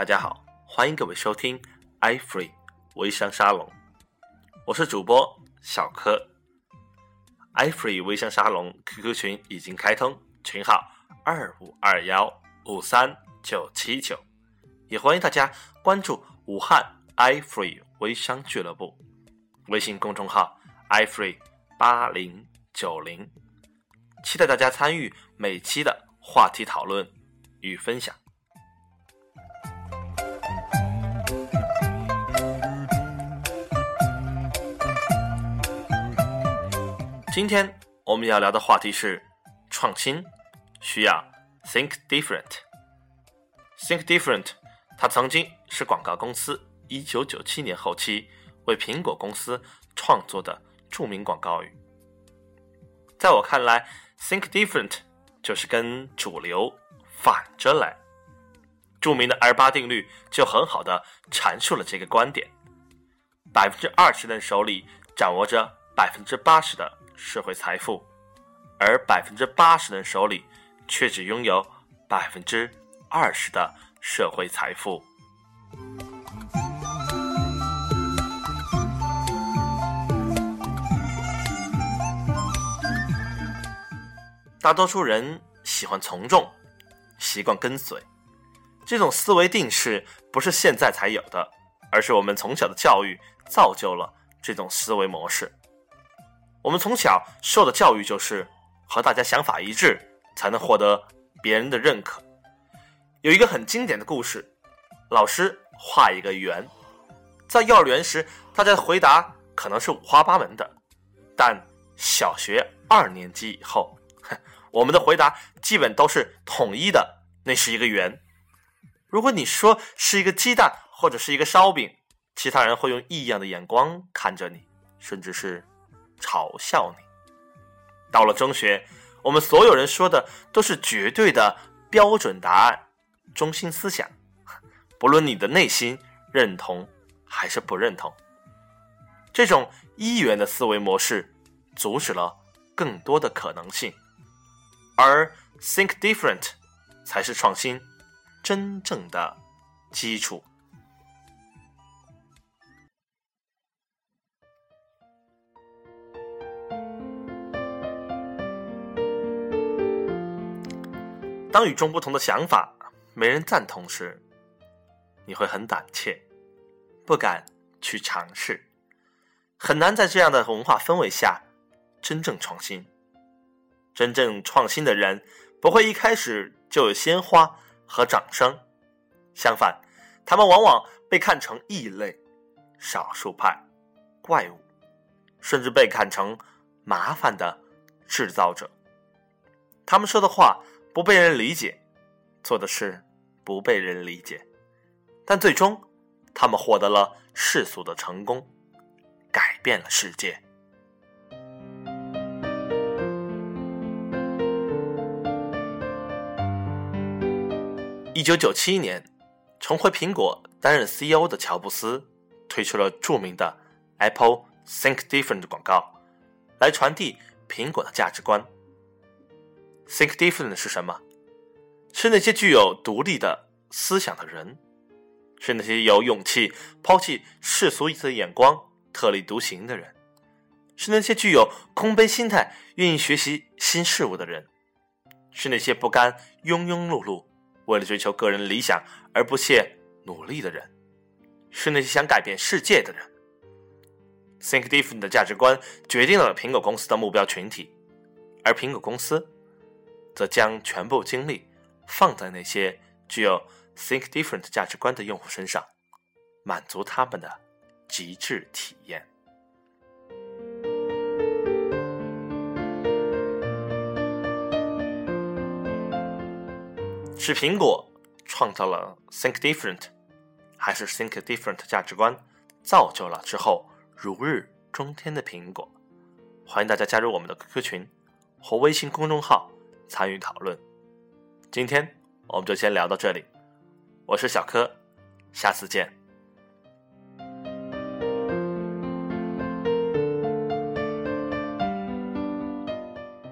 大家好，欢迎各位收听 iFree 微商沙龙，我是主播小柯。iFree 微商沙龙 QQ 群已经开通，群号二五二幺五三九七九，也欢迎大家关注武汉 iFree 微商俱乐部微信公众号 iFree 八零九零，期待大家参与每期的话题讨论与分享。今天我们要聊的话题是创新，需要 think different。think different，它曾经是广告公司一九九七年后期为苹果公司创作的著名广告语。在我看来，think different 就是跟主流反着来。著名的二八定律就很好的阐述了这个观点：百分之二十的人手里掌握着百分之八十的。社会财富，而百分之八十的人手里却只拥有百分之二十的社会财富。大多数人喜欢从众，习惯跟随，这种思维定式不是现在才有的，而是我们从小的教育造就了这种思维模式。我们从小受的教育就是和大家想法一致，才能获得别人的认可。有一个很经典的故事，老师画一个圆，在幼儿园时，大家的回答可能是五花八门的，但小学二年级以后，我们的回答基本都是统一的，那是一个圆。如果你说是一个鸡蛋或者是一个烧饼，其他人会用异样的眼光看着你，甚至是。嘲笑你。到了中学，我们所有人说的都是绝对的标准答案、中心思想，不论你的内心认同还是不认同。这种一元的思维模式阻止了更多的可能性，而 think different 才是创新真正的基础。当与众不同的想法没人赞同时，你会很胆怯，不敢去尝试，很难在这样的文化氛围下真正创新。真正创新的人不会一开始就有鲜花和掌声，相反，他们往往被看成异类、少数派、怪物，甚至被看成麻烦的制造者。他们说的话。不被人理解，做的事不被人理解，但最终，他们获得了世俗的成功，改变了世界。一九九七年，重回苹果担任 CEO 的乔布斯推出了著名的 “Apple Think Different” 广告，来传递苹果的价值观。Think different 是什么？是那些具有独立的思想的人，是那些有勇气抛弃世俗的眼光、特立独行的人，是那些具有空杯心态、愿意学习新事物的人，是那些不甘庸庸碌碌、为了追求个人理想而不懈努力的人，是那些想改变世界的人。Think different 的价值观决定了苹果公司的目标群体，而苹果公司。则将全部精力放在那些具有 think different 价值观的用户身上，满足他们的极致体验。是苹果创造了 think different，还是 think different 价值观造就了之后如日中天的苹果？欢迎大家加入我们的 QQ 群或微信公众号。参与讨论。今天我们就先聊到这里，我是小柯，下次见。